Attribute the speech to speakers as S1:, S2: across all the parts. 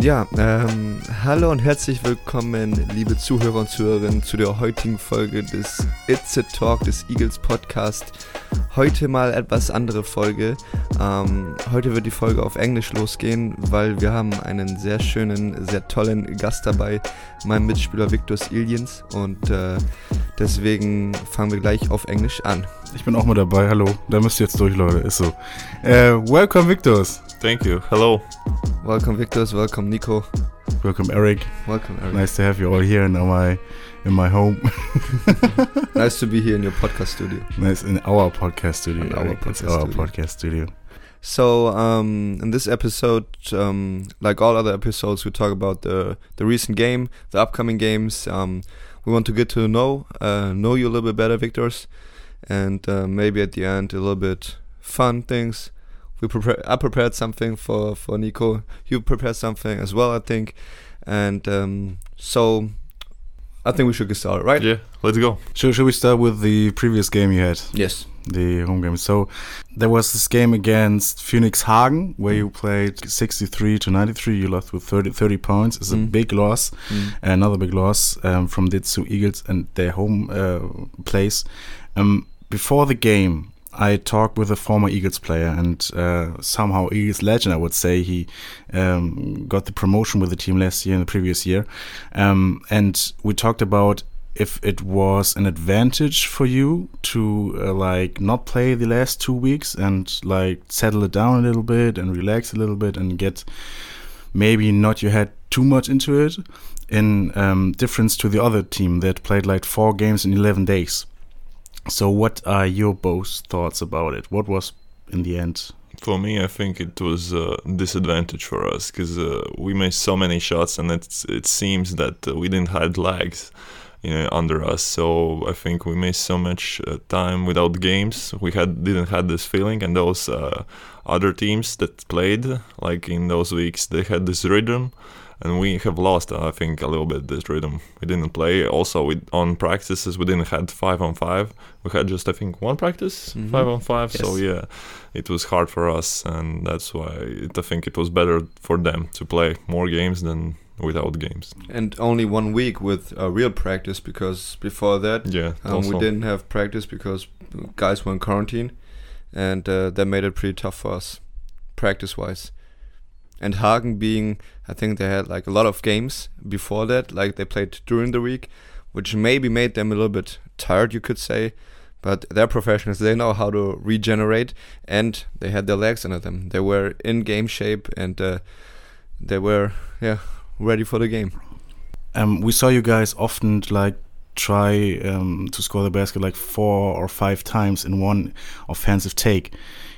S1: Ja, ähm, hallo und herzlich willkommen, liebe Zuhörer und Zuhörerinnen, zu der heutigen Folge des It's a Talk des Eagles Podcast. Heute mal etwas andere Folge. Ähm, heute wird die Folge auf Englisch losgehen, weil wir haben einen sehr schönen, sehr tollen Gast dabei, mein Mitspieler Victor Iliens und äh, deswegen fangen wir gleich auf Englisch an.
S2: Ich bin auch mal dabei, hallo. Da müsst ihr jetzt durch, Leute, ist so. Uh, welcome, Victors.
S3: Thank you. Hello.
S1: Welcome, Victors. Welcome, Nico.
S2: Welcome, Eric.
S1: Welcome, Eric.
S2: Nice to have you all here in my in my home.
S1: nice to be here in your podcast studio.
S2: Nice in our podcast studio.
S1: In our
S2: Eric. It's
S1: podcast
S2: our
S1: studio.
S2: podcast studio.
S1: So, um, in this episode, um, like all other episodes, we talk about the the recent game, the upcoming games. Um, we want to get to know uh, know you a little bit better, Victors, and uh, maybe at the end a little bit fun things. We prepare. I prepared something for for Nico. You prepared something as well, I think, and um, so I think we should get started, right?
S3: Yeah, let's go.
S2: Should, should we start with the previous game you had?
S1: Yes.
S2: the home game. So there was this game against Phoenix Hagen where you played 63 to 93. You lost with 30, 30 points. It's a
S1: Mm.
S2: big loss,
S1: Mm.
S2: another big loss um, from two Eagles and their home uh, place. Um, before the game, I talked with a former Eagles player and uh, somehow Eagles legend, I would say. He um, got the promotion with the team last year and the previous year. Um, and we talked about if it was an advantage for you to uh, like not play the last two weeks and like settle it down a little bit and relax a little bit and get maybe not your head too much into it in um, difference to the other team that played like four games in 11 days so what are your both thoughts about it what was in the end
S3: For me, I think it was a disadvantage for us because uh, we made so many shots, and it's, it seems that uh, we didn't have lags, you know, under us. So I think we made so much uh, time without games. We had didn't had this feeling, and those uh, other teams that played, like in those weeks, they had this rhythm, and we have lost, uh, I think, a little bit this rhythm. We didn't play. Also, with on practices, we didn't had five on five. We had just, I think, one practice,
S1: Mhm.
S3: five on five. So yeah, it was hard for us, and that's why it, I think it was better for them to play more games than without games.
S1: And only one week with uh, real practice because before that
S3: Yeah,
S1: Um, we didn't have practice because guys were in quarantine, and uh, that made it pretty tough for us, practice-wise. And Hagen being, I think they had like a lot of games before that, like they played during the week, which maybe made them a little bit tired, you could say. But they're professionals; they know how to regenerate, and they had their legs under them. They were in game shape, and uh, they were, yeah, ready for the game.
S2: um, we saw you guys often like try um, to score the basket like four or five times in one offensive take.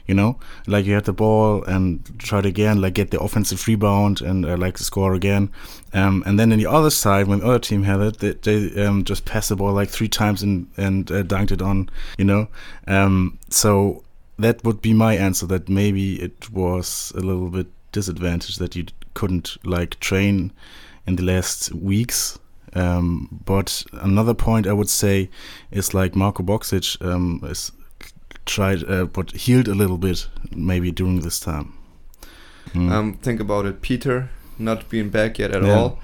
S2: You know, like you had the ball and it again, like get the offensive rebound and uh, like score again. Um, and then on the other side, when the other team had it, they, they um, just passed the ball like three times and and uh, dunked it on. You know, um, so that would be my answer. That maybe it was a little bit disadvantage that you couldn't like train in the last weeks. Um, but another point I would say is like Marco Boxic um, is tried uh, but healed a little bit maybe during this time. Mm.
S1: Um, think about it. Peter not being back yet at
S2: Yeah.
S1: all,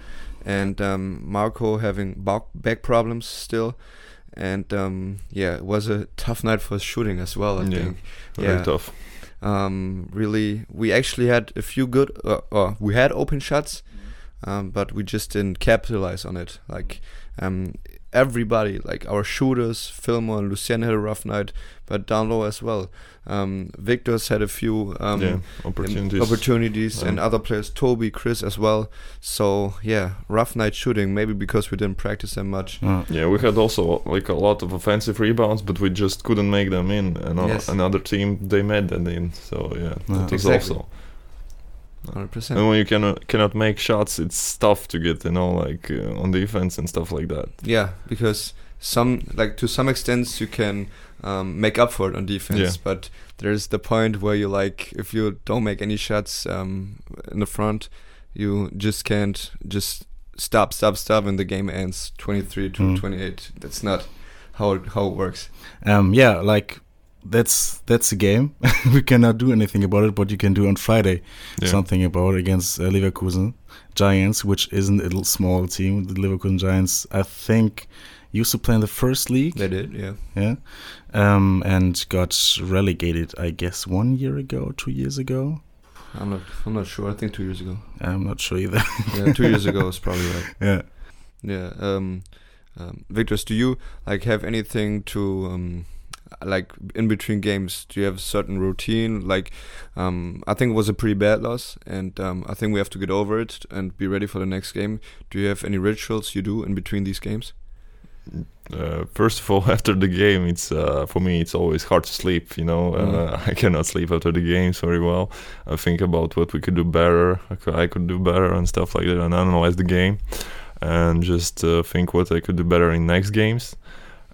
S1: and um, Marco having back back problems still, and um, yeah, it was a tough night for shooting as well. I
S3: Yeah.
S1: think.
S3: Very
S1: yeah.
S3: tough.
S1: Um, really, we actually had a few good. Uh, uh, we had open shots, um, but we just didn't capitalize on it. Like um, everybody, like our shooters, Fillmore and Lucien had a rough night, but down low as well. Um, Victor's had a few. Um,
S3: yeah, opportunities.
S1: opportunities and other players, Toby, Chris as well. So yeah, rough night shooting. Maybe because we didn't practice that much.
S2: Uh,
S3: Yeah, we had also like a lot of offensive rebounds, but we just couldn't make them in. And o-
S1: Yes.
S3: another team they made them in. So yeah,
S2: Yeah.
S3: that was
S1: Exactly.
S3: also.
S1: Hundred
S3: And
S1: percent.
S3: And when you cannot cannot make shots, it's tough to get you know like uh, on defense and stuff like that.
S1: Yeah, because some like to some extent you can um, make up for it on defense,
S3: Yeah.
S1: but there's the point where you like if you don't make any shots um, in the front, you just can't just stop, stop, stop, and the game ends twenty three to
S2: Mm.
S1: twenty eight. That's not how it, how it works.
S2: um, yeah, like that's that's a game. we cannot do anything about it, but you can do on Friday
S3: Yeah.
S2: something about it against uh, Leverkusen Giants, which isn't a little small team. The Leverkusen Giants, I think, used to play in the first league.
S1: They did, yeah.
S2: yeah, um, and got relegated, I guess, one year ago, two years ago.
S1: I'm not. I'm not sure. I think two years ago.
S2: I'm not sure either.
S1: Yeah, two years ago is probably right.
S2: yeah.
S1: Yeah. Um, um, Victor's, do you like have anything to um, like in between games? Do you have a certain routine? Like, um, I think it was a pretty bad loss, and um, I think we have to get over it and be ready for the next game. Do you have any rituals you do in between these games?
S3: Uh, first of all, after the game, it's uh, for me it's always hard to sleep. You know, uh, I cannot sleep after the games very well. I think about what we could do better, I could, I could do better, and stuff like that, and analyze the game, and just uh, think what I could do better in next games.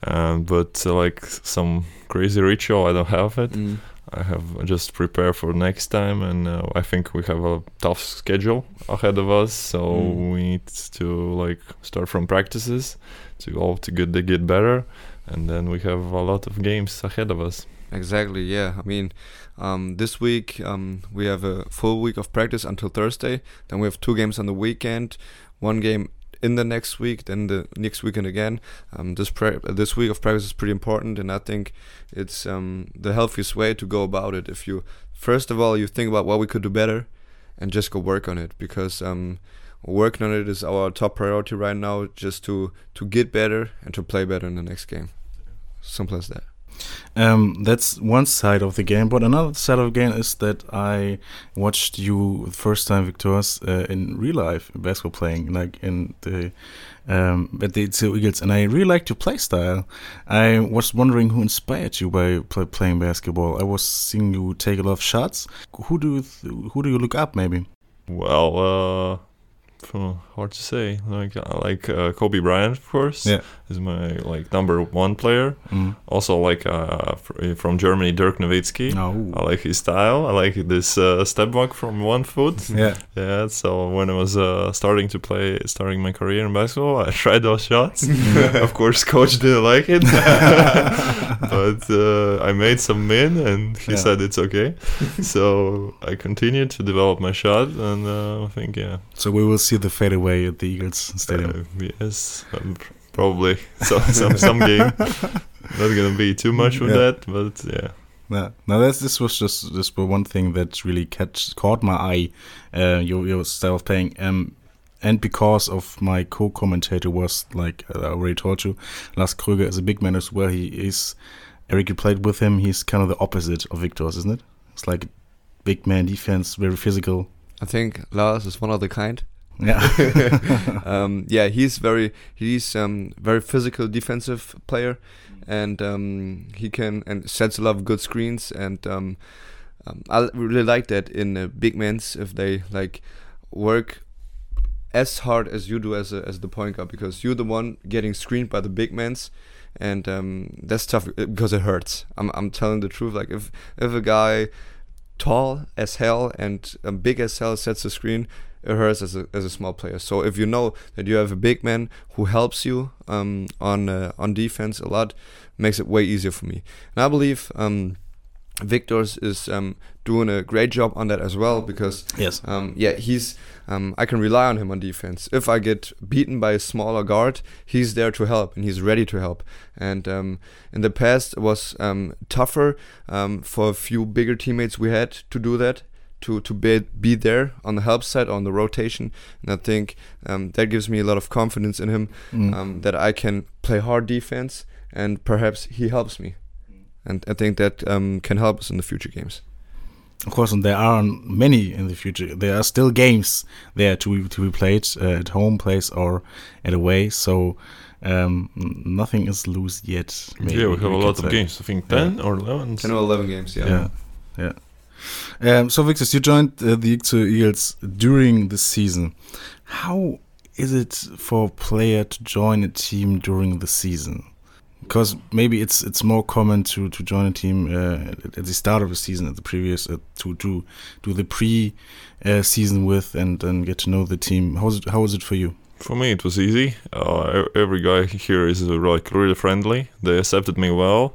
S3: Um, but uh, like some crazy ritual, I don't have it.
S1: Mm.
S3: I have just prepare for next time, and uh, I think we have a tough schedule ahead of us. So
S1: Mm.
S3: we need to like start from practices to all to get to get better, and then we have a lot of games ahead of us.
S1: Exactly. Yeah. I mean, um, this week um, we have a full week of practice until Thursday. Then we have two games on the weekend. One game in the next week. Then the next weekend again. Um, this uh, this week of practice is pretty important, and I think it's um, the healthiest way to go about it. If you first of all you think about what we could do better, and just go work on it because um, working on it is our top priority right now. Just to to get better and to play better in the next game. Simple as that.
S2: Um, that's one side of the game, but another side of the game is that I watched you first time, Victor's, uh, in real life basketball playing, like in the um, at the Eagles, and I really liked your play style. I was wondering who inspired you by play, playing basketball. I was seeing you take a lot of shots. Who do you who do you look up? Maybe.
S3: Well, uh, hard to say. Like like uh, Kobe Bryant, of course.
S2: Yeah.
S3: is my like number one player.
S2: Mm.
S3: Also, like uh, fr- from Germany, Dirk Nowitzki.
S2: No.
S3: I like his style. I like this uh, step back from one foot.
S2: Yeah.
S3: Yeah, so when I was uh, starting to play, starting my career in basketball, I tried those shots. of course, coach didn't like it, but uh, I made some min, and he
S2: Yeah.
S3: said it's okay. so I continued to develop my shot, and uh, I think yeah,
S2: So we will see the fadeaway at the Eagles Stadium.
S3: uh, yes, um, probably so, some some game. Not gonna be too much with
S2: Yeah.
S3: that, but yeah.
S2: Yeah. Now that's this was just this was one thing that really catch caught my eye. Uh, your your style of playing. Um, and because of my co-commentator was like uh, I already told you, Lars Krüger is a big man as well. He is. Eric, you played with him. He's kind of the opposite of Victor's, isn't it? It's like big man defense, very physical.
S1: I think Lars is one of the kind.
S2: Yeah.
S1: um, yeah, he's very he's um, very physical defensive player, and um, he can and sets a lot of good screens. And um, um, I really like that in uh, big men's if they like work as hard as you do as a, as the point guard because you're the one getting screened by the big men's. And um, that's tough because it hurts. I'm, I'm telling the truth. Like if if a guy tall as hell and um, big as hell sets the screen, it hurts as a, as a small player. So if you know that you have a big man who helps you um, on uh, on defense a lot, makes it way easier for me. And I believe um, Victor's is um, doing a great job on that as well because
S2: yes.
S1: um, yeah, he's. Um, I can rely on him on defense. If I get beaten by a smaller guard, he's there to help and he's ready to help. And um, in the past, it was um, tougher um, for a few bigger teammates we had to do that, to to be be there on the help side on the rotation. And I think um, that gives me a lot of confidence in him
S2: Mm.
S1: um, that I can play hard defense and perhaps he helps me. And I think that um, can help us in the future games.
S2: Of course, and there are many in the future. There are still games there to be, to be played uh, at home place or at away. So um, nothing is loose yet. maybe
S3: yeah, we have a lot of
S2: say.
S3: games. I think ten or eleven.
S1: 10 or 11 games,
S2: Yeah, yeah. Um, so, Victor, you joined uh, the Itzehoe Eagles during the season. How is it for a player to join a team during the season? Because maybe it's it's more common to, to join a team uh, at, the start of the season, at the previous uh, to to do the pre uh, season with and and get to know the team. How is it, how is it for you?
S3: For me, it was easy. Uh, every guy here is uh, like really friendly. They accepted me well,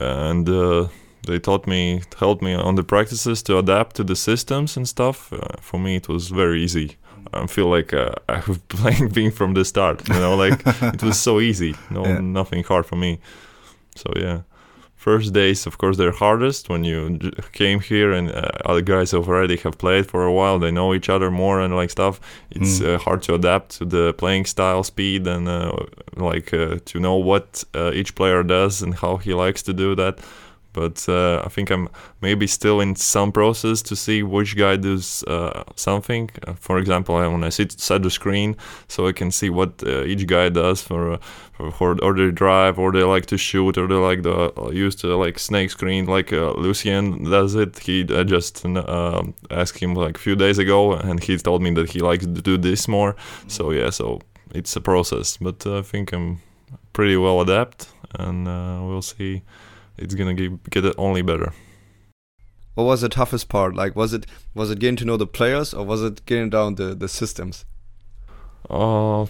S3: and uh, they taught me, helped me on the practices to adapt to the systems and stuff. Uh, for me, it was very easy. I feel like uh, I was playing being from the start. You know, like it was so easy. No,
S2: Yeah.
S3: nothing hard for me. So yeah, first days, of course, they're hardest when you j- came here and uh, other guys have already have played for a while. They know each other more and like stuff. It's
S2: Mm.
S3: uh, hard to adapt to the playing style, speed, and uh, like uh, to know what uh, each player does and how he likes to do that. But uh, I think I'm maybe still in some process to see which guy does uh, something. Uh, for example, I- when I sit set the screen, so I can see what uh, each guy does for, uh, for, for or they drive, or they like to shoot, or they like the uh, use the like snake screen, like uh, Lucien does it. He I just uh, asked him like a few days ago, and he told me that he likes to do this more. So yeah, so it's a process, but uh, I think I'm pretty well adapt, and uh, we'll see. It's gonna get, get it only better.
S1: What was the toughest part? Like, was it was it getting to know the players, or was it getting down the the systems?
S3: Uh,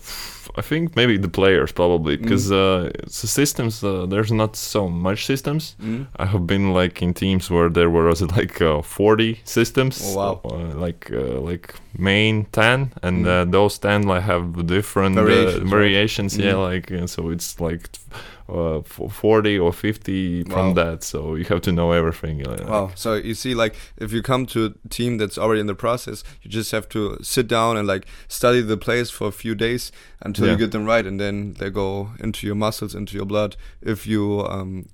S3: I think maybe the players probably
S1: Mm.
S3: because uh, the systems. Uh, there's not so much systems.
S1: Mm.
S3: I have been like in teams where there was like uh, 40 systems.
S1: Oh, wow.
S3: Uh, like uh, like main 10, and
S1: Mm.
S3: uh, those 10 like have different
S1: Variations,
S3: uh, variations. Yeah,
S1: Mm.
S3: like and so it's like uh, 40 or 50 from that. So you have to know everything. uh,
S1: Wow. So you see, like, if you come to a team that's already in the process, you just have to sit down and like study the plays for a few days until you get them right, and then they go into your muscles, into your blood. If you um,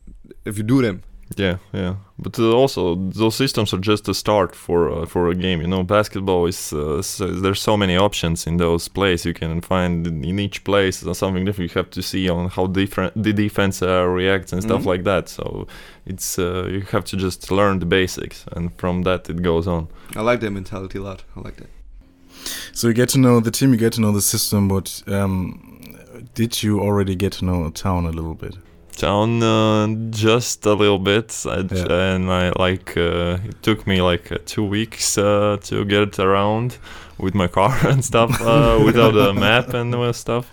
S1: if you do them.
S3: Yeah, yeah, but uh, also those systems are just a start for uh, for a game. You know, basketball is uh, so, there's so many options in those plays. You can find in each place uh, something different. You have to see on how different the defense uh, reacts and stuff
S1: Mhm.
S3: like that. So it's uh, you have to just learn the basics, and from that it goes on.
S1: I like that mentality a lot. I like that.
S2: So you get to know the team, you get to know the system, but um, did you already get to know a town a little bit?
S3: Town uh, just a little bit, I,
S2: Yeah.
S3: and I like uh, it took me like uh, two weeks uh, to get around with my car and stuff uh, without a map and stuff.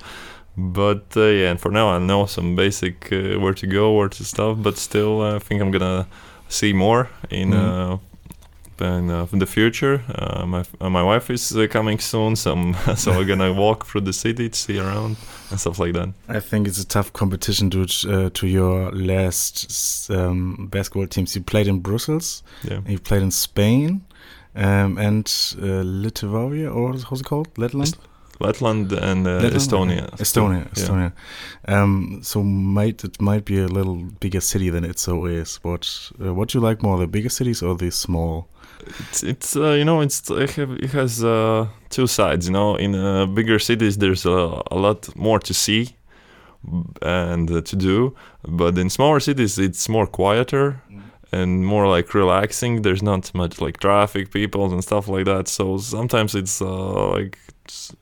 S3: But uh, yeah, and for now I know some basic uh, where to go, where to stuff. But still, I think I'm gonna see more in.
S2: Mhm.
S3: In, uh, in the future, uh, my uh, my wife is uh, coming soon, so I'm, so we're gonna walk through the city to see around and stuff like that.
S2: I think it's a tough competition to uh, to your last um, basketball teams. You played in Brussels,
S3: Yeah.
S2: you played in Spain, um, and uh, Lithuania, or how's it called? Letland?
S3: Letland and uh,
S2: Letland?
S3: Estonia.
S2: Okay. Estonia,
S3: Yeah.
S2: Estonia. Um, so might it might be a little bigger city than Itzehoe is. What uh, what do you like more, the bigger cities or the small?
S3: It's, it's uh, you know it's it, have, it has uh, two sides. You know, in uh, bigger cities there's a, a lot more to see and uh, to do, but in smaller cities it's more quieter and more like relaxing. There's not much like traffic, people and stuff like that. So sometimes it's uh, like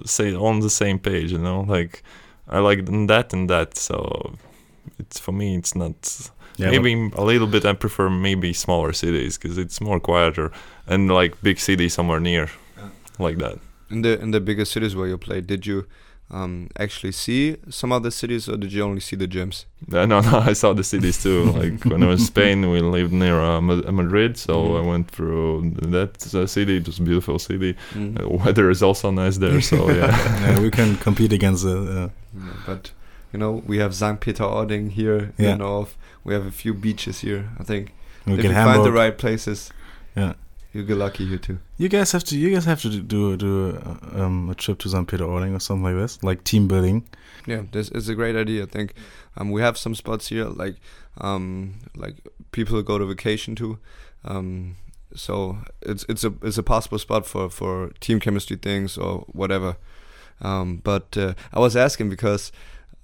S3: say on the same page. You know, like I like that and that. So it's for me it's not
S2: Yeah,
S3: maybe a little bit. I prefer maybe smaller cities because it's more quieter and like big city somewhere near, like that.
S1: In the in the bigger cities where you played, did you um, actually see some other cities, or did you only see the gyms?
S3: Uh, no, no, I saw the cities too. like when I was in Spain, we lived near uh, Ma- Madrid, so
S1: Mhm.
S3: I went through that uh, city. It was a beautiful city.
S1: Mm.
S3: Uh, weather is also nice there, so yeah.
S2: yeah, we can compete against the. Uh,
S1: Yeah, but you know, we have St. Peter-Ording here in the north. We have a few beaches here. I think
S2: we
S1: if you
S2: Hamburg.
S1: find the right places,
S2: Yeah.
S1: you get lucky here too.
S2: You guys have to. You guys have to do do uh, um, a trip to St. Peter-Ording or something like this, like team building.
S1: Yeah, this is a great idea. I think um, we have some spots here, like um, like people go to vacation to. Um, so it's it's a it's a possible spot for for team chemistry things or whatever. Um, but uh, I was asking because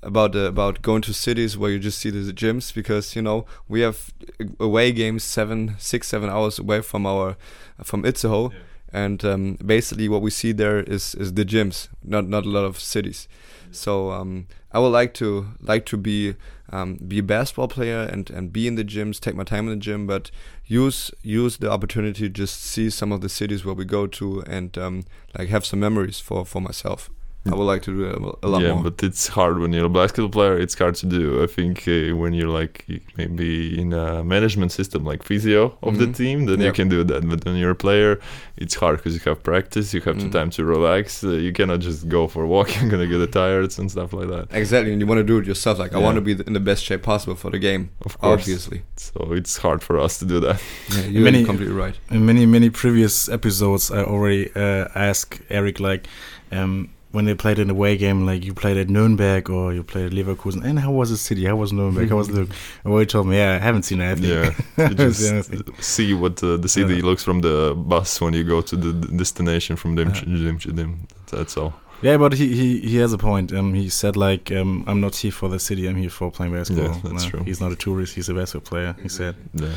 S1: about uh, about going to cities where you just see the gyms because you know we have away games seven six seven hours away from our from Itzehoe. And um, basically, what we see there is, is the gyms, not not a lot of cities. So um, I would like to like to be um, be a basketball player and, and be in the gyms, take my time in the gym, but use use the opportunity to just see some of the cities where we go to and um, like have some memories for, for myself. I would like to do that a lot more.
S3: yeah,
S1: more.
S3: but it's hard when you're a basketball player. It's hard to do. I think uh, when you're like maybe in a management system like physio of the
S1: Mhm.
S3: team, then you can do that. But when you're a player, it's hard because you have practice, you have
S1: Mhm.
S3: the time to relax. Uh, you cannot just go for a walk. You're gonna get tired and stuff like that.
S1: Exactly, and you want to do it yourself. Like I want to be th- in the best shape possible for the game.
S3: Of course.
S1: Obviously,
S3: So it's hard for us to do that.
S1: yeah, you're
S2: Many-
S1: completely right.
S2: In many many previous episodes, I already uh, asked Eric like, um, when they played in an away game, like you played at Nuremberg or you played at Leverkusen, and how was the city? How was Nuremberg? How was the? And he told me, yeah, I haven't seen anything.
S3: Yeah, you just see what uh, the city
S2: Yeah.
S3: looks from the bus when you go to the d- destination from Dim
S2: Yeah.
S3: That's all.
S2: Yeah, but he, he, he has a point. Um, he said like, um, I'm not here for the city. I'm here for playing basketball.
S3: Yeah, that's
S2: Uh,
S3: true.
S2: He's not a tourist. He's a basketball player. He said.
S3: Yeah.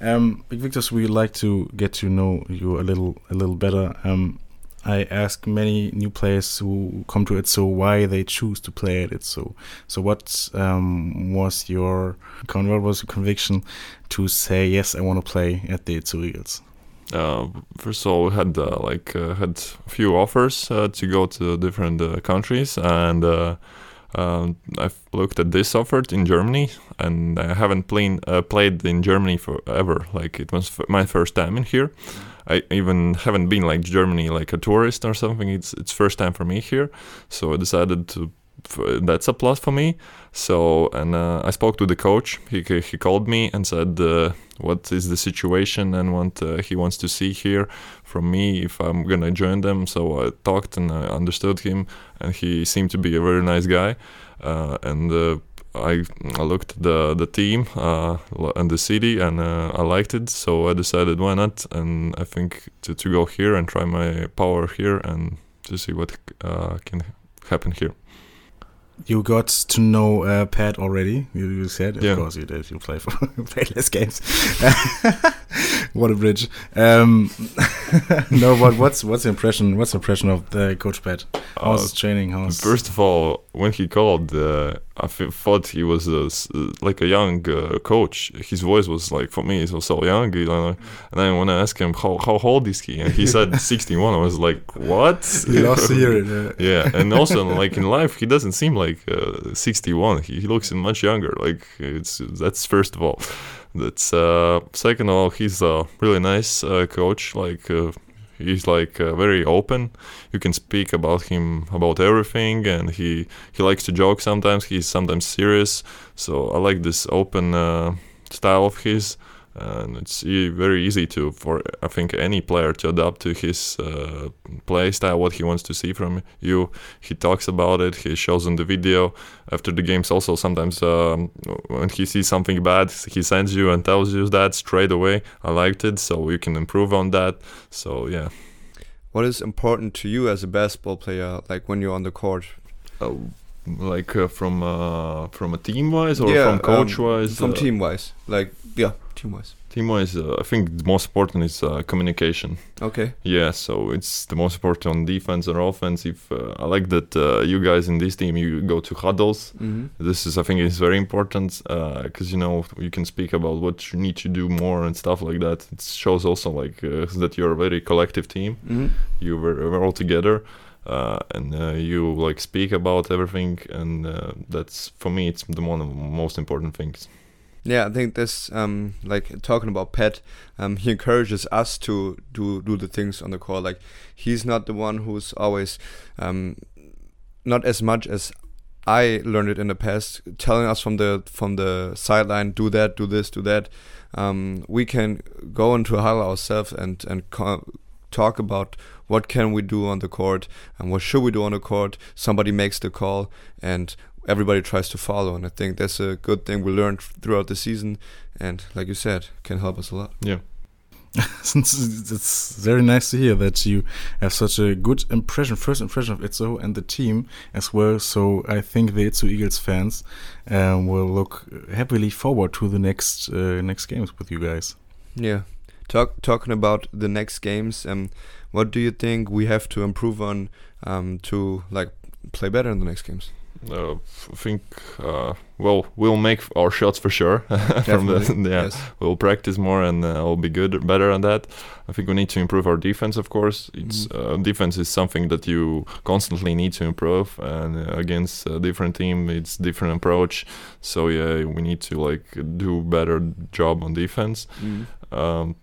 S2: Um, Big Victus, we like to get to know you a little a little better. Um, I ask many new players who come to it, so why they choose to play at it. So, so what um, was your what was your conviction to say yes, I want to play at the Itzehoe Eagles?
S3: Uh, first of all, we had uh, like uh, had a few offers uh, to go to different uh, countries, and uh, um, I've looked at this offer in Germany, and I haven't played played in Germany forever. Like it was my first time in here. I even haven't been like Germany like a tourist or something. It's it's first time for me here, so I decided to. That's a plus for me. So and uh, I spoke to the coach. He he called me and said uh, what is the situation and what uh, he wants to see here from me if I'm gonna join them. So I talked and I understood him, and he seemed to be a very nice guy. Uh, and uh, I, I looked at the the team uh, and the city, and uh, I liked it. So I decided why not, and I think to, to go here and try my power here and to see what uh, can happen here.
S2: You got to know uh, Pat already. You, you said, of course, you did. You play for play less games. what a bridge. Um, no, but what's what's the impression? What's the impression of the coach Pat? How's
S3: Uh,
S2: training? How's
S3: First of all, when he called, uh, I thought he was s- uh, like a young uh, coach. His voice was like for me, it was so young. You know? And then when I asked him how how old is he, and he said 61, I was like, what?
S2: you lost to hear. Uh,
S3: yeah, and also like in life, he doesn't seem like uh, 61. He, he looks much younger. Like it's that's first of all. That's uh, second of all, he's a really nice uh, coach. Like uh, he's like uh, very open. You can speak about him about everything, and he he likes to joke sometimes. He's sometimes serious. So I like this open uh, style of his. And it's e- very easy to for I think any player to adapt to his uh, play style, what he wants to see from you. He talks about it. He shows on the video after the games. Also, sometimes um, when he sees something bad, he sends you and tells you that straight away. I liked it, so you can improve on that. So yeah,
S1: What is important to you as a basketball player, like when you're on the court?
S3: uh, like uh, from uh, from a team wise or
S1: Yeah,
S3: from coach
S1: um,
S3: wise.
S1: From
S3: uh,
S1: team wise, like yeah, team wise.
S3: team wise, uh, I think the most important is uh, communication.
S1: Okay.
S3: Yeah, so it's the most important on defense or offense. If uh, I like that uh, you guys in this team you go to huddles.
S1: Mm-hmm.
S3: This is I think is very important because you know you can speak about what you need to do more and stuff like that. It shows also like uh, that you're a very collective team.
S1: Mm-hmm.
S3: You were, were all together. Uh, and uh, you like speak about everything, and uh, that's for me. It's the one of the most important things.
S1: Yeah, I think this, um, like talking about Pat, um, he encourages us to do do the things on the court. Like he's not the one who's always, um, not as much as I learned it in the past, telling us from the from the sideline, do that, do this, do that. Um, we can go into a huddle ourselves and and co- talk about what can we do on the court and what should we do on the court. Somebody makes the call and everybody tries to follow, and I think that's a good thing we learned throughout the season, and like you said, can help us a lot.
S3: Yeah.
S2: it's very nice to hear that you have such a good impression, first impression of Itzehoe and the team as well. So I think the Itzehoe Eagles fans um, will look happily forward to the next uh, next games with you guys.
S1: Yeah. Talk, talking about the next games, um, what do you think we have to improve on um, to like play better in the next games?
S3: uh, I think uh, well we'll make our shots for sure. From the, yeah,
S1: yes.
S3: we'll practice more and uh, we'll be good better on that. I think we need to improve our defense. Of course, it's uh, defense is something that you constantly need to improve, and uh, against a different team, it's different approach. So yeah, we need to like do better job on defense.
S1: Mm.
S3: Um,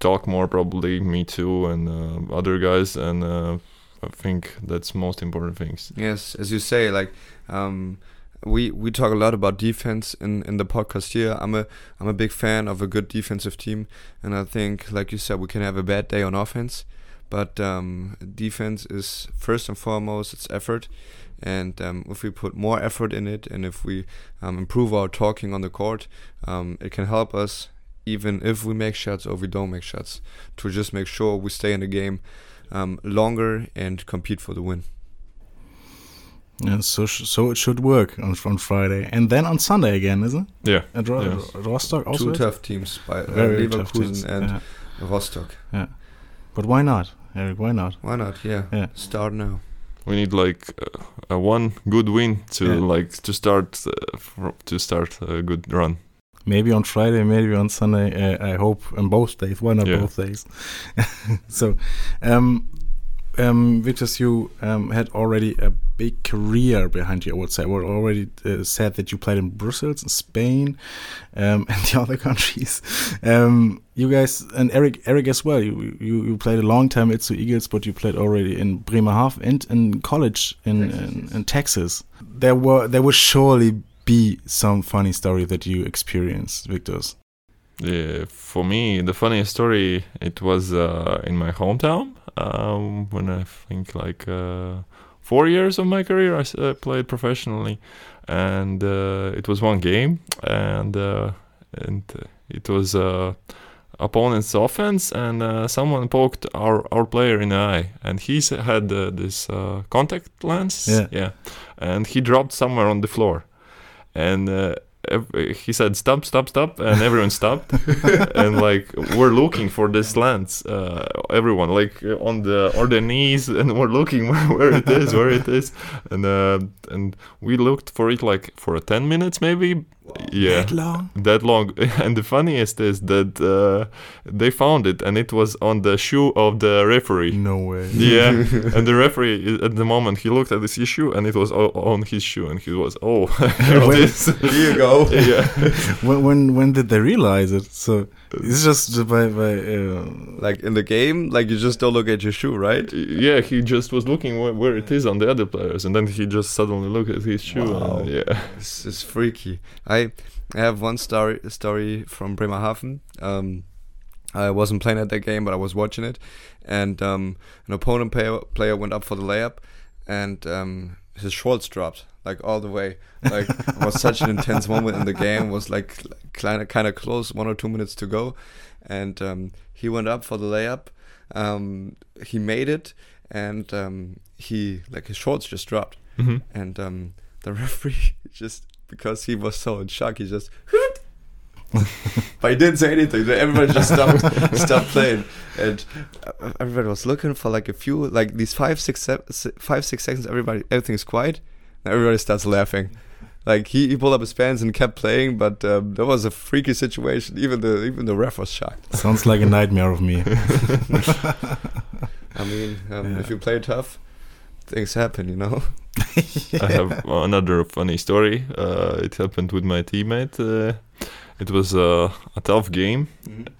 S3: talk more probably me too and uh, other guys and uh, I think that's most important things.
S1: Yes, as you say, like um, we we talk a lot about defense in in the podcast here. I'm a I'm a big fan of a good defensive team, and I think, like you said, we can have a bad day on offense, but um, defense is first and foremost it's effort, and um, if we put more effort in it, and if we um, improve our talking on the court, um, it can help us. Even if we make shots or we don't make shots, to just make sure we stay in the game um, longer and compete for the win.
S2: Yeah, so sh- so it should work on on Friday and then on Sunday again, isn't it?
S3: Yeah.
S2: At Ro-
S3: Yes.
S2: Rostock also.
S1: Two
S2: is?
S1: tough teams by uh,
S2: Very tough
S1: Leverkusen
S2: teams.
S1: and
S2: yeah.
S1: Rostock.
S2: Yeah, but why not, Eric? Why not?
S1: Why not? Yeah.
S2: Yeah.
S1: Start now.
S3: We need like uh, a one good win to
S2: Yeah.
S3: like to start uh, fr- to start a good run.
S2: Maybe on Friday, maybe on Sunday. Uh, I hope on both days. Why not
S3: Yeah.
S2: both days? so, um, um, you um, had already a big career behind you. I would say. Well, already uh, said that you played in Brussels, in Spain, um, and the other countries. Um, you guys and Eric, Eric as well. You you, you played a long time at the Eagles, but you played already in Bremerhaven and in college in
S1: Texas,
S2: in, in Texas. There were there were surely be some funny story that you experienced, Victus.
S3: Yeah, for me, the funniest story it was uh, in my hometown um, when I think like uh, four years of my career I s- uh, played professionally, and uh, it was one game, and uh, and uh, it was uh, opponent's offense, and uh, someone poked our our player in the eye, and he had uh, this uh, contact lens,
S2: Yeah.
S3: yeah, and he dropped somewhere on the floor, and. Uh, ev- he said stop stop stop and everyone stopped and like we're looking for this lens uh, everyone like uh, on the on their knees and we're looking where, where it is where it is and uh, and we looked for it like for 10 minutes maybe yeah
S2: That long?
S3: that long and the funniest is that uh, they found it and it was on the shoe of the referee
S2: No way.
S3: yeah and the referee at the moment he looked at this issue and it was o- on his shoe and he was oh here it
S2: Wait.
S1: Here you go.
S3: yeah
S2: when, when when did they realize it? So it's just by by. Uh,
S1: Like in the game, like you just don't look at your shoe, right?
S3: yeah he just was looking where, where it is on the other players and then he just suddenly looked at his shoe
S1: Wow.
S3: and, yeah
S1: This is freaky. I I have one story story from Bremerhaven. Um, I wasn't playing at that game, but I was watching it, and um, an opponent player, player went up for the layup, and um, his shorts dropped like all the way. Like it was such an intense moment in the game. It was like kind of kind of close, one or two minutes to go, and um, he went up for the layup. Um, he made it, and um, he like his shorts just dropped
S3: hmm
S1: and um, the referee just because he was so in shock, he just. but he didn't say anything. Everybody just stopped, stopped playing, and uh, everybody was looking for like a few, like these five, six, seven, five, six seconds. Everybody, everything's quiet, and everybody starts laughing. Like he, he pulled up his pants and kept playing, but um, that was a freaky situation. Even the even the ref was shocked.
S2: sounds like a nightmare of me.
S1: I mean, um,
S2: Yeah.
S1: if you play tough, things happen, you know.
S3: I have another funny story. Uh, it happened with my teammate. Uh, it was uh, a tough game,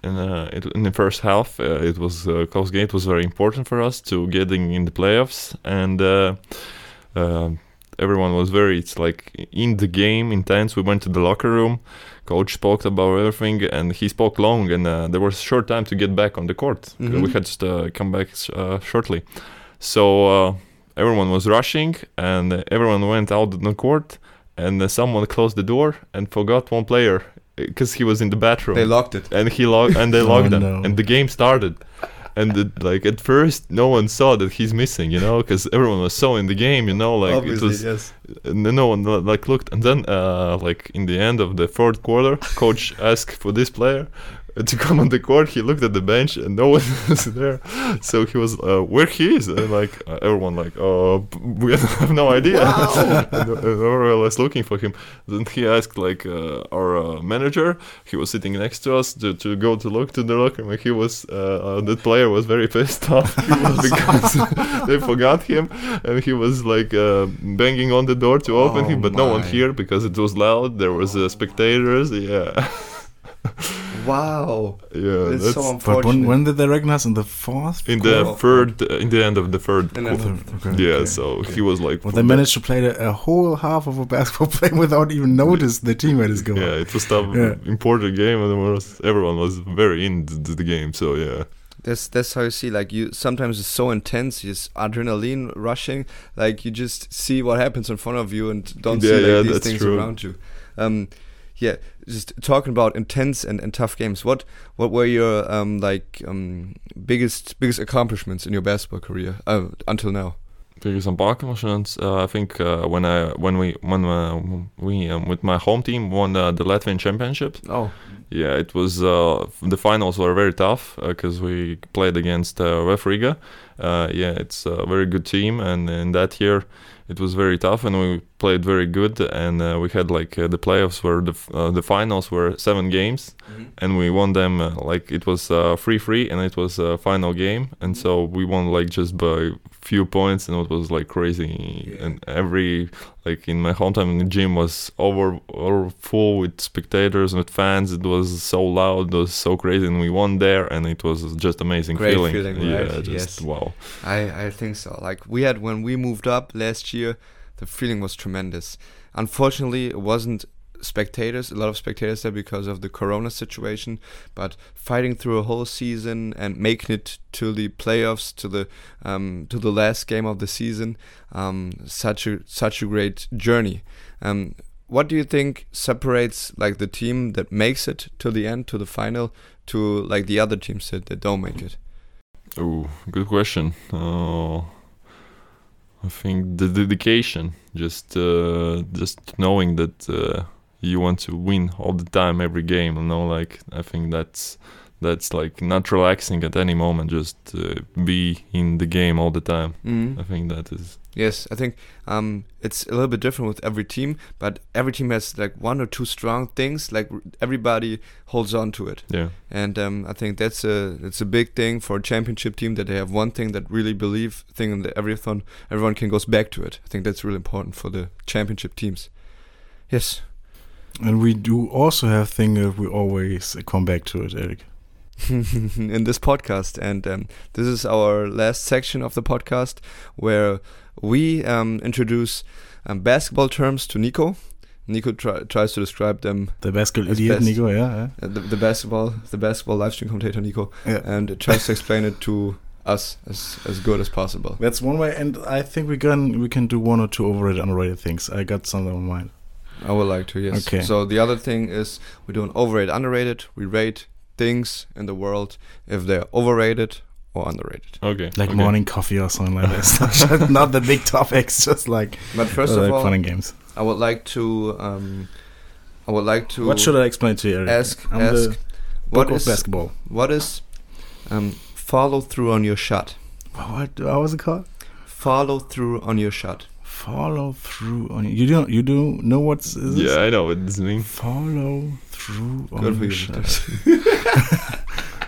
S3: and uh, it, in the first half, uh, it was a close game. It was very important for us to getting in the playoffs, and uh, uh, everyone was very. It's like in the game, intense. We went to the locker room. Coach spoke about everything, and he spoke long, and uh, there was short time to get back on the court.
S1: Mhm.
S3: We had to uh, come back uh, shortly, so. Uh, everyone was rushing and uh, everyone went out on the court and uh, someone closed the door and forgot one player because he was in the bathroom
S1: They locked it.
S3: and he logged and they
S2: Oh,
S3: logged him
S2: no.
S3: and the game started and it, like at first no one saw that he's missing you know because everyone was so in the game you know like
S1: Obviously,
S3: it was
S1: yes.
S3: no one like looked and then uh like in the end of the fourth quarter coach asked for this player to come on the court, he looked at the bench and no one was there. So he was, uh, where he is? And like uh, everyone, like, uh, we have no idea. and, and everyone was looking for him. Then he asked like uh, our uh, manager. He was sitting next to us to, to go to look to the locker room. He was uh, uh, that player was very pissed off because they forgot him, and he was like uh, banging on the door to open
S1: Oh
S3: him, but no one here because it was loud. There was uh, spectators. Yeah,
S1: Wow.
S3: yeah.
S1: It's
S3: that's
S1: so
S2: But when, when did they recognize in the fourth?
S3: in the third, uh, in the end of the third.
S1: In the-
S3: quarter.
S2: Okay,
S3: yeah,
S2: okay.
S3: so he was like.
S2: Well, they managed to play the, a whole half of a basketball game without even notice the teammate is going.
S3: Yeah, it was tough,
S2: Yeah.
S3: important game, and there was, everyone was very into the game. So yeah,
S1: That's that's how you see like you sometimes it's so intense, it's adrenaline rushing, like you just see what happens in front of you and don't
S3: Yeah,
S1: see like
S3: yeah,
S1: these things
S3: true.
S1: around you. Um, yeah, just talking about intense and, and tough games. What what were your um like um biggest biggest accomplishments in your basketball career uh, until now?
S3: biggest accomplishments. Uh, I think uh, when I when we when uh, we um, with my home team won uh, the Latvian championship.
S1: Oh,
S3: Yeah, it was uh, the finals were very tough because we played against uh, VEF Riga. Uh, yeah, it's a very good team, and in that year it was very tough, and we played very good. And uh, we had like uh, the playoffs were the f- uh, the finals were seven games, and we won them uh, like it was uh, free free, and it was a final game, and so we won like just by few points, and it was like crazy.
S1: Yeah.
S3: And every like in my hometown, the gym was over, over full with spectators and with fans. It was so loud, it was so crazy, and we won there, and it was just amazing
S1: Great
S3: feeling.
S1: feeling,
S3: yeah,
S1: right?
S3: just
S1: Yes.
S3: wow.
S1: I, I think so. Like we had when we moved up last year, the feeling was tremendous. Unfortunately, it wasn't spectators, a lot of spectators there because of the corona situation, but fighting through a whole season and making it to the playoffs, to the um, to the last game of the season, um, such a such a great journey. Um, what do you think separates like the team that makes it to the end, to the final, to like the other teams that, that don't make it?
S3: Oh, good question. Uh, I think the dedication, just uh, just knowing that uh, you want to win all the time, every game. You know, like I think that's that's like not relaxing at any moment. Just uh, be in the game all the time.
S1: Mm.
S3: I think that is
S1: Yes, I think um, it's a little bit different with every team, but every team has like one or two strong things. Like everybody holds on to it,
S3: yeah.
S1: and um, I think that's a it's a big thing for a championship team that they have one thing that really believe thing, and that everyone everyone can goes back to it. I think that's really important for the championship teams. Yes,
S2: And we do also have thing that we always come back to it, Eric.
S1: in this podcast, and um, this is our last section of the podcast where we um, introduce um, basketball terms to Nico. Nico try, tries to describe them
S2: The basketball idiot,
S1: best.
S2: Nico, yeah. yeah.
S1: uh, the, the basketball the basketball live stream commentator Nico
S2: Yeah.
S1: and tries to explain it to us as as good as possible.
S2: That's one way, and I think we can we can do one or two overrated, underrated things. I got something in mind.
S1: I would like to yes.
S2: Okay.
S1: So the other thing is we do an overrated underrated. We rate things in the world if they're overrated or underrated.
S3: Okay.
S2: Like
S3: okay.
S2: morning coffee or something like that. not the big topics, just like,
S1: But first
S2: uh,
S1: of all,
S2: fun and games.
S1: I would like to um, I would like to
S2: What should I explain to you, Eric?
S1: ask
S2: I'm
S1: ask
S2: the
S1: what
S2: book of
S1: is
S2: basketball.
S1: what is um, follow through on your shot.
S2: What? How was it called?
S1: Follow through on your shot.
S2: Follow through on you don't you do know what's is?
S3: Yeah, I know what this means.
S2: Follow through on
S1: Good for
S2: your
S1: you.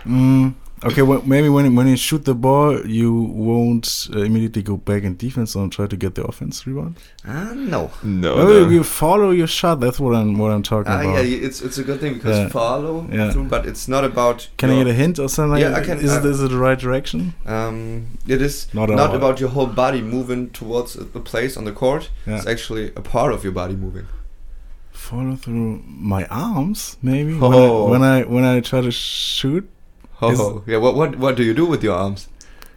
S2: Mm, okay, well, maybe when when you shoot the ball, you won't uh, immediately go back in defense and try to get the offense rebound.
S1: Ah no.
S3: No.
S2: Oh,
S3: no.
S2: you follow your shot. That's what I'm what I'm talking
S1: Ah,
S2: about.
S1: yeah, it's it's a good thing because
S2: Yeah.
S1: follow
S2: Yeah.
S1: through, but it's not about.
S2: Can I get a hint or something?
S1: Yeah,
S2: that?
S1: I can-
S2: Is, it,
S1: uh,
S2: is it the right direction?
S1: Um, it is
S2: Not
S1: not, about your whole body moving towards a a place on the court.
S2: Yeah.
S1: It's actually a part of your body moving.
S2: Follow through my arms, maybe.
S1: Oh.
S2: When, I, when I when I try to shoot.
S1: Oh, yeah. What what what do you do with your arms?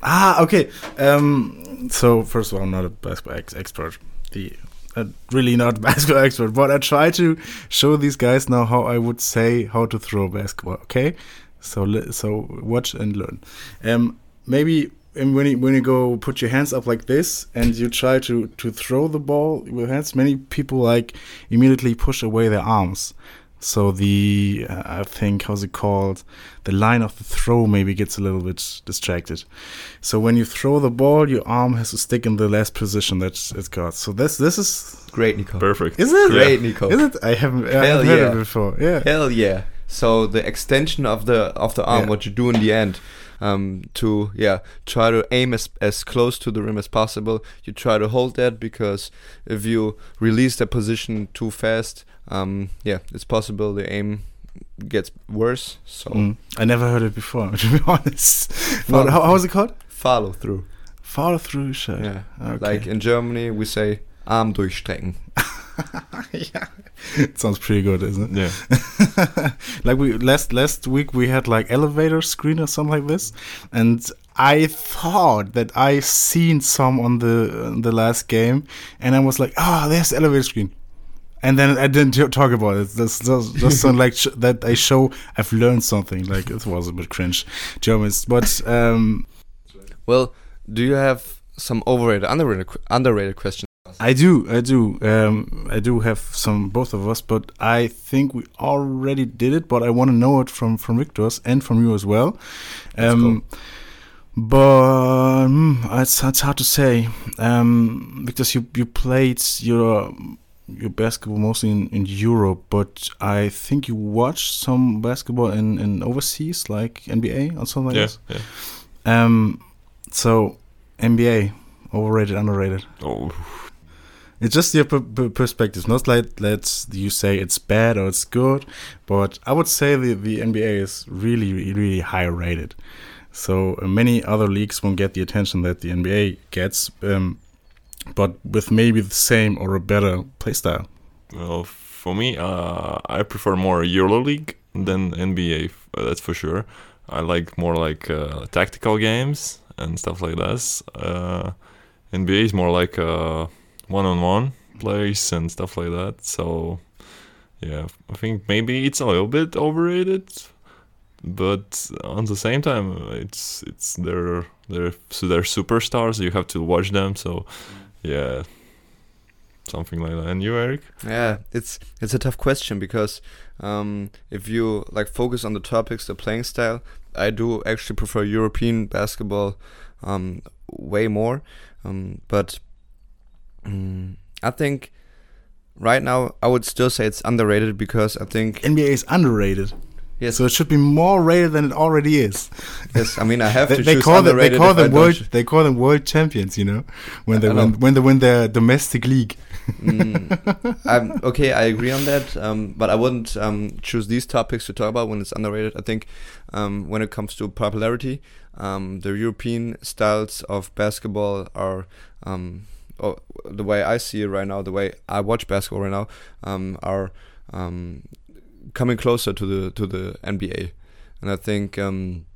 S2: Ah, okay. Um, so first of all, I'm not a basketball ex- expert. The uh, really not a basketball expert, but I try to show these guys now how I would say how to throw a basketball. Okay, so so watch and learn. Um, maybe and when you when you go put your hands up like this and you try to to throw the ball with hands, many people like immediately push away their arms. So the uh, I think how's it called? The line of the throw maybe gets a little bit distracted. So when you throw the ball, your arm has to stick in the last position that it's got. So this this is
S1: Great, Nico.
S3: Perfect.
S2: is it
S1: Great, Nico.
S2: Is it? I haven't, I haven't heard
S1: yeah.
S2: it before. Yeah.
S1: Hell yeah! So the extension of the of the arm,
S2: Yeah.
S1: what you do in the end, um, to yeah, try to aim as as close to the rim as possible. You try to hold that because if you release that position too fast, um, yeah, it's possible the aim gets worse. So
S2: Mm. I never heard it before, to be honest.
S1: Follow
S2: What, how, was it called?
S1: follow through.
S2: Follow through shot.
S1: Yeah,
S2: Okay.
S1: like in Germany we say Arm durchstrecken.
S2: yeah. It sounds pretty good, isn't it?
S3: Yeah.
S2: like we last last week we had like elevator screen or something like this, and I thought that I seen some on the on the last game, and I was like, oh, there's elevator screen. And then I didn't t- talk about it. That's like that I show I've learned something. Like it was a bit cringe, Germans. But um,
S1: Well, do you have some overrated, underrated, underrated questions?
S2: I do, I do, um, I do have some both of us, but I think we already did it. But I want to know it from from Victor's and from you as well. Um, but mm, it's, it's hard to say um, because you you played your your basketball mostly in, in Europe, but I think you watched some basketball in, in overseas like NBA or something like
S3: yeah.
S2: this.
S3: Yeah.
S2: Um, so NBA overrated, underrated.
S3: Oh,
S2: It's just your per- per- perspective. Not like let's you say it's bad or it's good, but I would say the the NBA is really really high rated. So uh, many other leagues won't get the attention that the NBA gets, um, but with maybe the same or a better playstyle.
S3: well, for me, uh, I prefer more EuroLeague than NBA. uh, That's for sure. I like more like uh, tactical games and stuff like that. Uh, NBA is more like uh, one-on-one plays and stuff like that. So, yeah, I think maybe it's a little bit overrated, but on the same time, it's it's they're they're so they're superstars. You have to watch them. So, yeah, something like that. And you, Eric?
S1: Yeah, it's it's a tough question because um, if you like focus on the topics, the playing style, I do actually prefer European basketball um, way more. Um, but mm, I think right now I would still say it's underrated because I think
S2: NBA is underrated.
S1: Yes.
S2: So it should be more rated than it already is.
S1: yes, I mean I have
S2: They,
S1: to
S2: they call them they call them world they call them world champions. You know, when they
S1: I
S2: win
S1: know.
S2: when they win their domestic league.
S1: Mm, okay, I agree on that, um, but I wouldn't um, choose these topics to talk about when it's underrated. I think um, when it comes to popularity, um, the European styles of basketball are, um, oh, the way I see it right now, the way I watch basketball right now, um, are um, coming closer to the to the NBA, and I think um,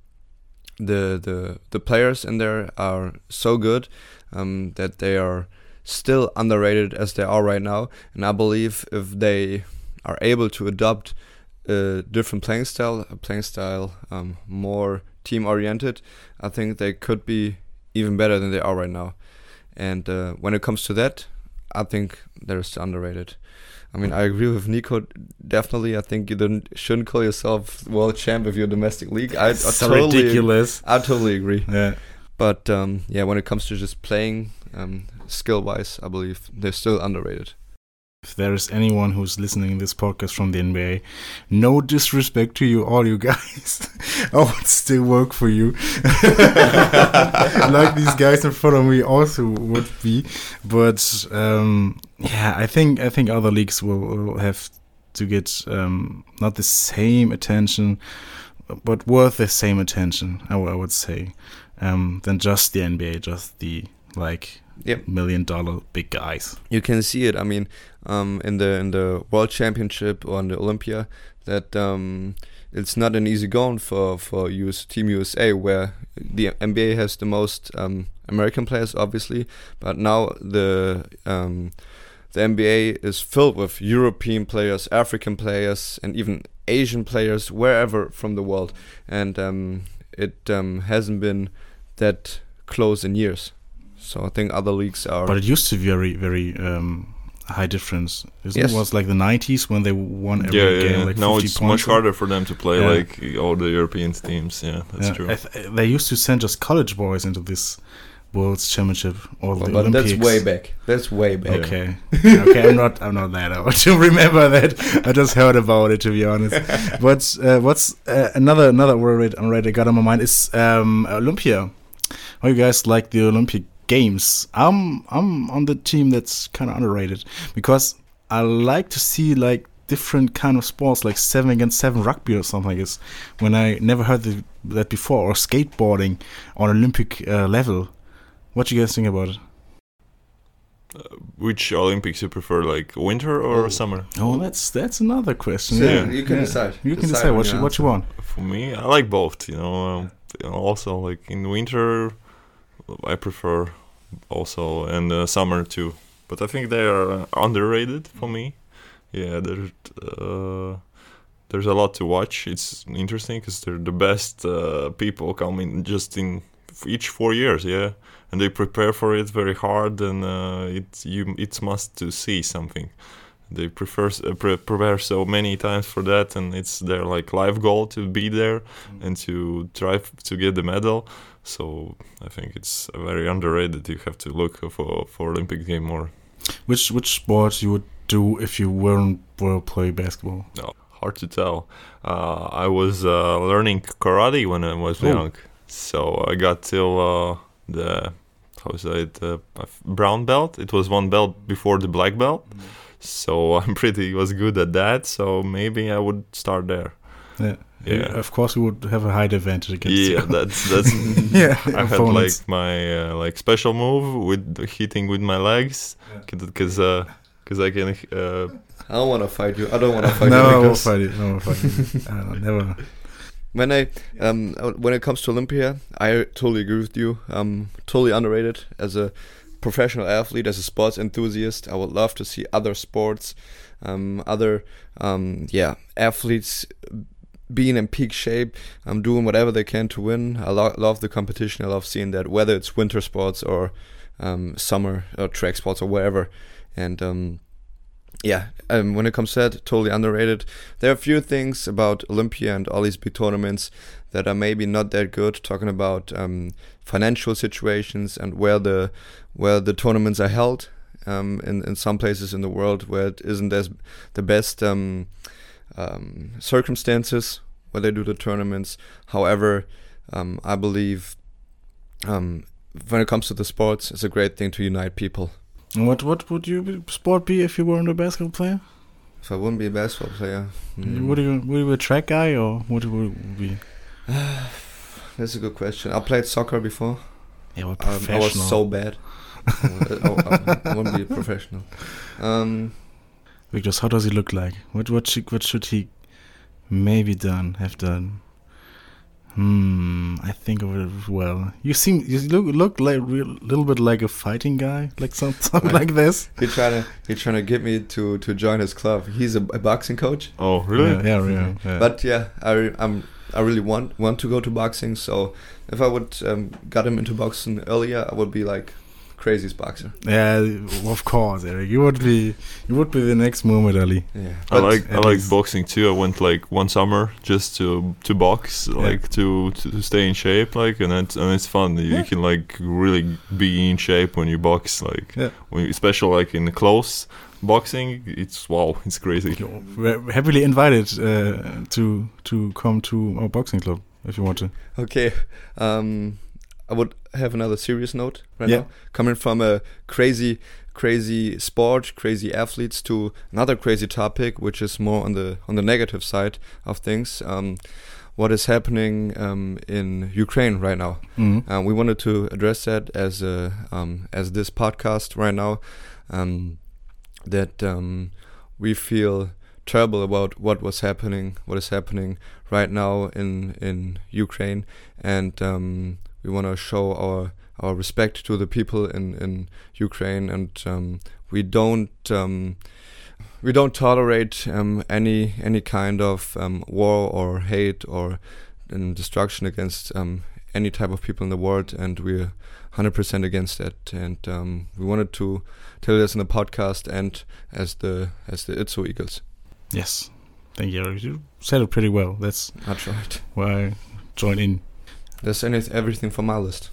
S1: the the the players in there are so good um, that they are still underrated as they are right now. And I believe if they are able to adopt a different playing style, a playing style um, more team oriented, I think they could be even better than they are right now. And uh, when it comes to that, I think they're still underrated. I mean, I agree with Nico. Definitely, I think you don't, shouldn't call yourself world champ if you're domestic league. I, I
S2: so
S1: totally,
S2: ridiculous.
S1: I totally agree.
S2: Yeah.
S1: But um, yeah, when it comes to just playing um, skill wise, I believe they're still underrated.
S2: If there is anyone who's listening to this podcast from the NBA, no disrespect to you, all you guys. I would still work for you. like these guys in front of me also would be. But um, yeah, I think I think other leagues will, will have to get um, not the same attention, but worth the same attention. I, w- I would say um, than just the NBA, just the like
S1: Yep.
S2: million dollar big guys.
S1: You can see it. I mean, um, in the in the World Championship or in the Olympia, that um, it's not an easy going for for US, Team USA, where the NBA has the most um, American players, obviously, but now the um, the NBA is filled with European players, African players, and even Asian players wherever from the world, and um, it um, hasn't been that close in years. So I think other leagues are.
S2: But it used to be very, very um, high difference. Isn't
S1: Yes.
S2: it was like the 90s when they won every
S3: yeah, yeah,
S2: game
S3: yeah.
S2: like 50
S3: now it's
S2: points.
S3: much harder for them to play
S2: Yeah.
S3: like all the European teams. Yeah, that's
S2: Yeah,
S3: true.
S2: I th- they used to send just college boys into this World's Championship or the
S1: but that's way back. That's way back.
S2: Okay, okay, I'm not, I'm not that old to remember that. I just heard about it, to be honest. What's, uh, what's uh, another another word already got on my mind is um, Olympia. How you guys like the Olympic Games? I'm, I'm on the team that's kind of underrated because I like to see like different kind of sports, like seven against seven rugby or something like this. When I never heard the, that before, or skateboarding on Olympic uh, level. What you guys think about it?
S3: Which Olympics you prefer, like winter or
S1: Oh.
S3: summer?
S2: Oh, that's that's another question.
S1: So
S2: yeah,
S1: you can
S2: yeah.
S1: decide.
S2: You can
S1: Decide
S2: decide what you, what you want.
S3: For me, I like both. You know, um, also like in winter, I prefer also and uh, summer too. But I think they are uh, underrated for me. Yeah, there's uh, there's a lot to watch. It's interesting because they're the best uh, people coming just in f- each four years. Yeah, and they prepare for it very hard, and uh, it's you it's must to see something. They prefer uh, pre- prepare so many times for that, and it's their like life goal to be there and to try f- to get the medal. So I think it's very underrated. You have to look for for Olympic game more.
S2: Which which sport you would do if you weren't were play basketball?
S3: No, hard to tell. Uh, I was uh, learning karate when I was
S2: Oh.
S3: young, so I got till uh, the how say it uh, brown belt. It was one belt before the black belt, so I'm pretty was good at that. So maybe I would start there.
S2: Yeah.
S3: Yeah.
S2: Of course, you would have a high advantage against.
S3: Yeah,
S2: your-
S3: that's that's.
S2: yeah.
S3: I had like my uh, like special move with the hitting with my legs, because because I can. Uh,
S1: I don't want to fight you. I don't want to fight
S2: no,
S1: you.
S2: I won't fight it. No, I won't fight it. I don't- never.
S1: When I um uh, when it comes to Olympia, I totally agree with you. Um, totally underrated as a professional athlete, as a sports enthusiast. I would love to see other sports, um, other um, yeah athletes being in peak shape, um, doing whatever they can to win. I lo- love the competition. I love seeing that, whether it's winter sports or um, summer or track sports or wherever. And um, yeah, um, when it comes to that, totally underrated. There are a few things about Olympia and all these big tournaments that are maybe not that good. Talking about um, financial situations and where the where the tournaments are held. Um, in in some places in the world where it isn't as the best um, um, circumstances where they do the tournaments. However, um, I believe when it comes to the sports, it's a great thing to unite people.
S2: And What what would your be- sport be if you weren't a basketball player?
S1: If I wouldn't be a basketball player, mm,
S2: Would you would you be a track guy or what would you be?
S1: that's a good question. I played soccer before.
S2: Yeah, well,
S1: Um, I was so bad. I, I, I wouldn't be a professional. Um,
S2: Because how does he look like? What what should what should he maybe done have done? Hmm, I think of it as well. You seem you look look like real little bit like a fighting guy, like some, something
S1: Right.
S2: like this.
S1: he trying to he trying to get me to to join his club. He's a, a boxing coach.
S3: oh really?
S2: Yeah, yeah, yeah. yeah.
S1: But yeah, I I'm I really want want to go to boxing. So if I would um, got him into boxing earlier, I would be like craziest boxer.
S2: yeah, of course, Eric. You would be you would be the next Muhammad Ali.
S1: Yeah,
S3: I like I like boxing too. I went like one summer just to to box,
S2: Yeah.
S3: like to, to to stay in shape, like and it's and it's fun. You
S2: Yeah.
S3: can like really be in shape when you box, like
S2: Yeah.
S3: when, especially like in close boxing. It's wow, it's crazy.
S2: We're happily invited uh, to to come to our boxing club if you want to.
S1: Okay. Um, I would have another serious note right
S2: Yeah.
S1: now. Coming from a crazy, crazy sport, crazy athletes to another crazy topic, which is more on the on the negative side of things. Um, what is happening um, in Ukraine right now?
S2: Mhm.
S1: Um, we wanted to address that as a um, as this podcast right now. Um, that um, we feel terrible about what was happening, what is happening right now in in Ukraine, and um, we want to show our our respect to the people in in Ukraine, and um, we don't. Um, we don't tolerate um, any any kind of um, war or hate or um, destruction against um, any type of people in the world, and we're 100% against that. And um, we wanted to tell this in the podcast and as the as the Itzehoe Eagles.
S2: Yes, thank you. You said it pretty well. That's
S1: That's right.
S2: why I joined in
S1: There's any, everything for my list.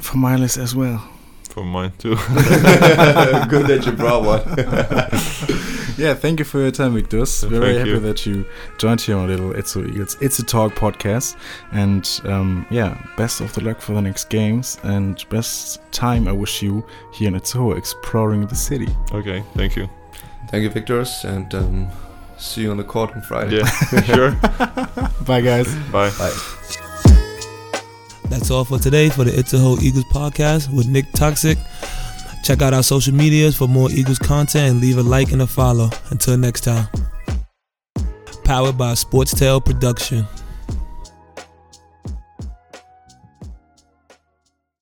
S2: for my list as well.
S3: For mine too.
S1: Good that you brought one.
S2: Yeah, thank you for your time, Victus. We're very
S3: thank
S2: happy
S3: you.
S2: that you joined here on Little Itzehoe Eagles. It's a Talk podcast. And um, yeah, best of the luck for the next games and best time I wish you here in Itzehoe exploring the city.
S3: okay, thank you.
S1: Thank you, Victors, and um, see you on the court on Friday.
S3: Yeah, sure.
S2: Bye, guys.
S3: Bye.
S1: Bye.
S4: That's all for today for the Itzehoe Eagles podcast with Nick Toxic. Check out our social medias for more Eagles content and leave a like and a follow. Until next time. Powered by Sports Tale Production.